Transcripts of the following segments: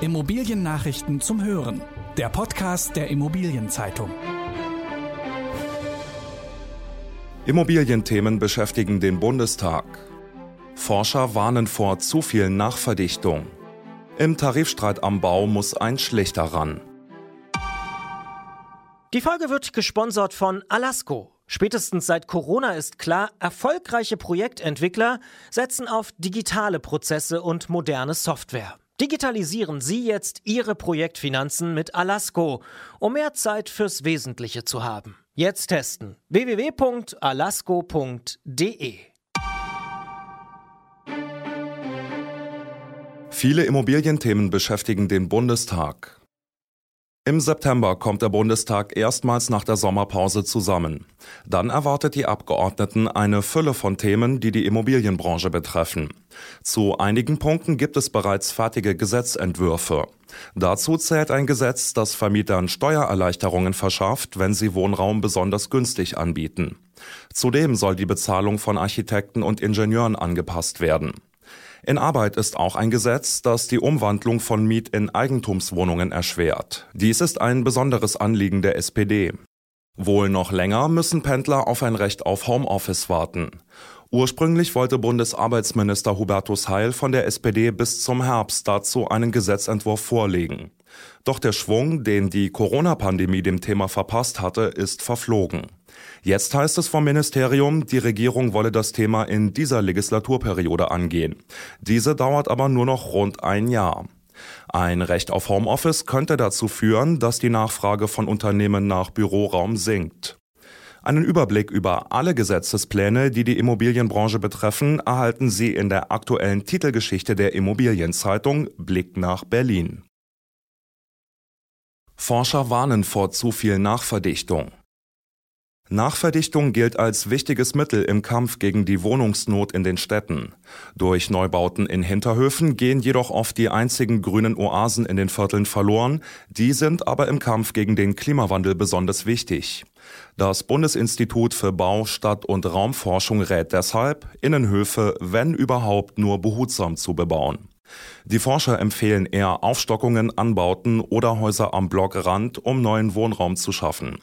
Immobiliennachrichten zum Hören. Der Podcast der Immobilienzeitung. Immobilienthemen beschäftigen den Bundestag. Forscher warnen vor zu viel Nachverdichtung. Im Tarifstreit am Bau muss ein Schlichter ran. Die Folge wird gesponsert von Alasco. Spätestens seit Corona ist klar, erfolgreiche Projektentwickler setzen auf digitale Prozesse und moderne Software. Digitalisieren Sie jetzt Ihre Projektfinanzen mit Alasco, um mehr Zeit fürs Wesentliche zu haben. Jetzt testen www.alasco.de. Viele Immobilienthemen beschäftigen den Bundestag. Im September kommt der Bundestag erstmals nach der Sommerpause zusammen. Dann erwartet die Abgeordneten eine Fülle von Themen, die die Immobilienbranche betreffen. Zu einigen Punkten gibt es bereits fertige Gesetzentwürfe. Dazu zählt ein Gesetz, das Vermietern Steuererleichterungen verschafft, wenn sie Wohnraum besonders günstig anbieten. Zudem soll die Bezahlung von Architekten und Ingenieuren angepasst werden. In Arbeit ist auch ein Gesetz, das die Umwandlung von Miet in Eigentumswohnungen erschwert. Dies ist ein besonderes Anliegen der SPD. Wohl noch länger müssen Pendler auf ein Recht auf Homeoffice warten. Ursprünglich wollte Bundesarbeitsminister Hubertus Heil von der SPD bis zum Herbst dazu einen Gesetzentwurf vorlegen. Doch der Schwung, den die Corona-Pandemie dem Thema verpasst hatte, ist verflogen. Jetzt heißt es vom Ministerium, die Regierung wolle das Thema in dieser Legislaturperiode angehen. Diese dauert aber nur noch rund ein Jahr. Ein Recht auf Homeoffice könnte dazu führen, dass die Nachfrage von Unternehmen nach Büroraum sinkt. Einen Überblick über alle Gesetzespläne, die die Immobilienbranche betreffen, erhalten Sie in der aktuellen Titelgeschichte der Immobilienzeitung Blick nach Berlin. Forscher warnen vor zu viel Nachverdichtung. Nachverdichtung gilt als wichtiges Mittel im Kampf gegen die Wohnungsnot in den Städten. Durch Neubauten in Hinterhöfen gehen jedoch oft die einzigen grünen Oasen in den Vierteln verloren, die sind aber im Kampf gegen den Klimawandel besonders wichtig. Das Bundesinstitut für Bau, Stadt und Raumforschung rät deshalb, Innenhöfe, wenn überhaupt, nur behutsam zu bebauen. Die Forscher empfehlen eher Aufstockungen, Anbauten oder Häuser am Blockrand, um neuen Wohnraum zu schaffen.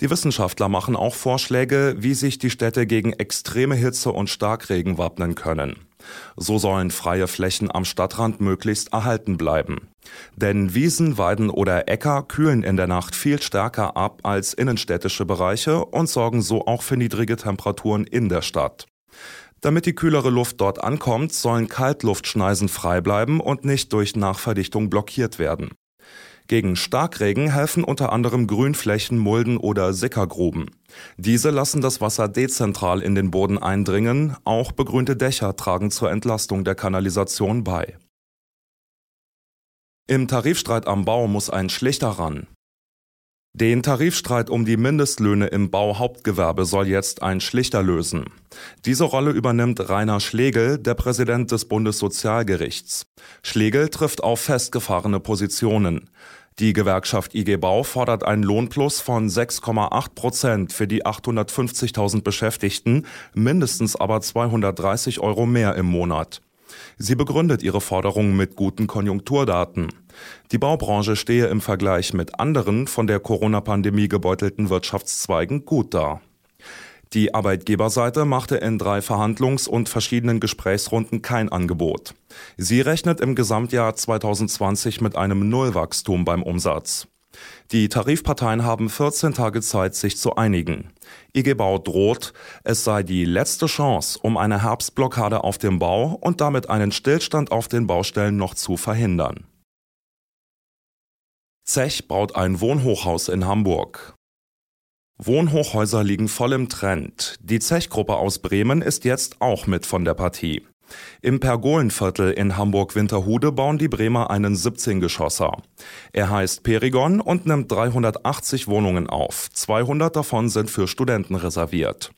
Die Wissenschaftler machen auch Vorschläge, wie sich die Städte gegen extreme Hitze und Starkregen wappnen können. So sollen freie Flächen am Stadtrand möglichst erhalten bleiben. Denn Wiesen, Weiden oder Äcker kühlen in der Nacht viel stärker ab als innenstädtische Bereiche und sorgen so auch für niedrige Temperaturen in der Stadt. Damit die kühlere Luft dort ankommt, sollen Kaltluftschneisen frei bleiben und nicht durch Nachverdichtung blockiert werden. Gegen Starkregen helfen unter anderem Grünflächen, Mulden oder Sickergruben. Diese lassen das Wasser dezentral in den Boden eindringen, auch begrünte Dächer tragen zur Entlastung der Kanalisation bei. Im Tarifstreit am Bau muss ein Schlichter ran. Den Tarifstreit um die Mindestlöhne im Bauhauptgewerbe soll jetzt ein Schlichter lösen. Diese Rolle übernimmt Rainer Schlegel, der Präsident des Bundessozialgerichts. Schlegel trifft auf festgefahrene Positionen. Die Gewerkschaft IG Bau fordert einen Lohnplus von 6,8 Prozent für die 850.000 Beschäftigten, mindestens aber 230 Euro mehr im Monat. Sie begründet ihre Forderung mit guten Konjunkturdaten. Die Baubranche stehe im Vergleich mit anderen von der Corona-Pandemie gebeutelten Wirtschaftszweigen gut da. Die Arbeitgeberseite machte in drei Verhandlungs- und verschiedenen Gesprächsrunden kein Angebot. Sie rechnet im Gesamtjahr 2020 mit einem Nullwachstum beim Umsatz. Die Tarifparteien haben 14 Tage Zeit, sich zu einigen. IG Bau droht, es sei die letzte Chance, um eine Herbstblockade auf dem Bau und damit einen Stillstand auf den Baustellen noch zu verhindern. Zech baut ein Wohnhochhaus in Hamburg. Wohnhochhäuser liegen voll im Trend. Die Zech-Gruppe aus Bremen ist jetzt auch mit von der Partie. Im Pergolenviertel in Hamburg-Winterhude bauen die Bremer einen 17-Geschosser. Er heißt Perigon und nimmt 380 Wohnungen auf. 200 davon sind für Studenten reserviert.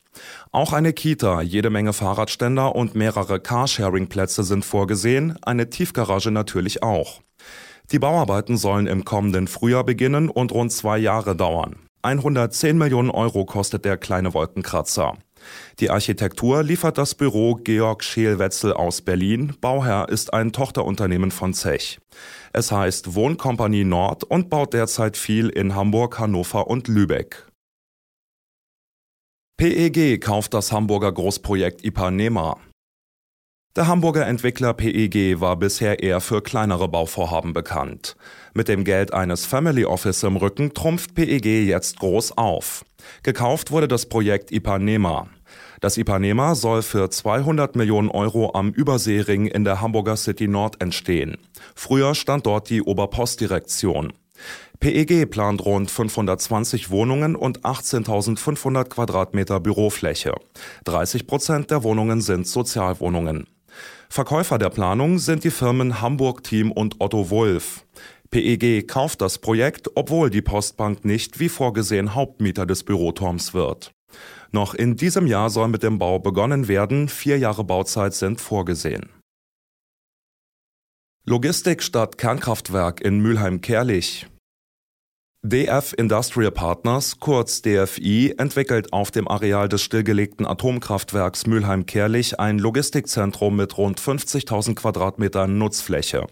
Auch eine Kita, jede Menge Fahrradständer und mehrere Carsharing-Plätze sind vorgesehen, eine Tiefgarage natürlich auch. Die Bauarbeiten sollen im kommenden Frühjahr beginnen und rund zwei Jahre dauern. 110 Millionen Euro kostet der kleine Wolkenkratzer. Die Architektur liefert das Büro Georg Scheelwetzel aus Berlin. Bauherr ist ein Tochterunternehmen von Zech. Es heißt Wohnkompanie Nord und baut derzeit viel in Hamburg, Hannover und Lübeck. PEG kauft das Hamburger Großprojekt Ipanema. Der Hamburger Entwickler PEG war bisher eher für kleinere Bauvorhaben bekannt. Mit dem Geld eines Family Office im Rücken trumpft PEG jetzt groß auf. Gekauft wurde das Projekt Ipanema. Das Ipanema soll für 200 Millionen Euro am Überseering in der Hamburger City Nord entstehen. Früher stand dort die Oberpostdirektion. PEG plant rund 520 Wohnungen und 18.500 Quadratmeter Bürofläche. 30 Prozent der Wohnungen sind Sozialwohnungen. Verkäufer der Planung sind die Firmen Hamburg Team und Otto Wolf. PEG kauft das Projekt, obwohl die Postbank nicht wie vorgesehen Hauptmieter des Büroturms wird. Noch in diesem Jahr soll mit dem Bau begonnen werden, vier Jahre Bauzeit sind vorgesehen. Logistik statt Kernkraftwerk in Mülheim-Kerlich. DF Industrial Partners, kurz DFI, entwickelt auf dem Areal des stillgelegten Atomkraftwerks Mülheim-Kerlich ein Logistikzentrum mit rund 50.000 Quadratmetern Nutzfläche.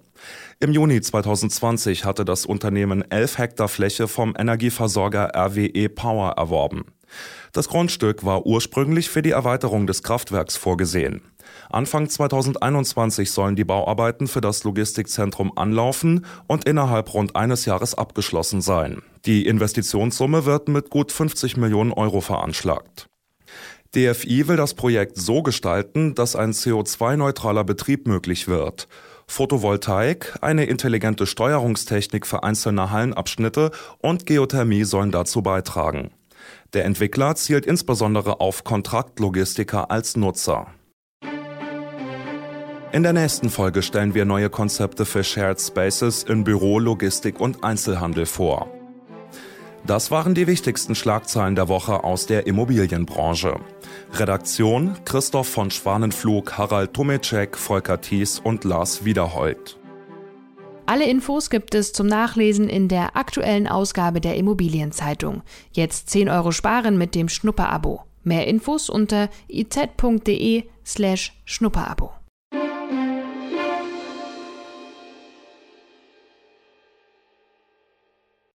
Im Juni 2020 hatte das Unternehmen 11 Hektar Fläche vom Energieversorger RWE Power erworben. Das Grundstück war ursprünglich für die Erweiterung des Kraftwerks vorgesehen. Anfang 2021 sollen die Bauarbeiten für das Logistikzentrum anlaufen und innerhalb rund eines Jahres abgeschlossen sein. Die Investitionssumme wird mit gut 50 Millionen Euro veranschlagt. DFI will das Projekt so gestalten, dass ein CO2-neutraler Betrieb möglich wird. Photovoltaik, eine intelligente Steuerungstechnik für einzelne Hallenabschnitte und Geothermie sollen dazu beitragen. Der Entwickler zielt insbesondere auf Kontraktlogistiker als Nutzer. In der nächsten Folge stellen wir neue Konzepte für Shared Spaces in Büro, Logistik und Einzelhandel vor. Das waren die wichtigsten Schlagzeilen der Woche aus der Immobilienbranche. Redaktion Christoph von Schwanenflug, Harald Tomeczek, Volker Thies und Lars Wiederhold. Alle Infos gibt es zum Nachlesen in der aktuellen Ausgabe der Immobilienzeitung. Jetzt 10 Euro sparen mit dem Schnupperabo. Mehr Infos unter iz.de slash Schnupperabo.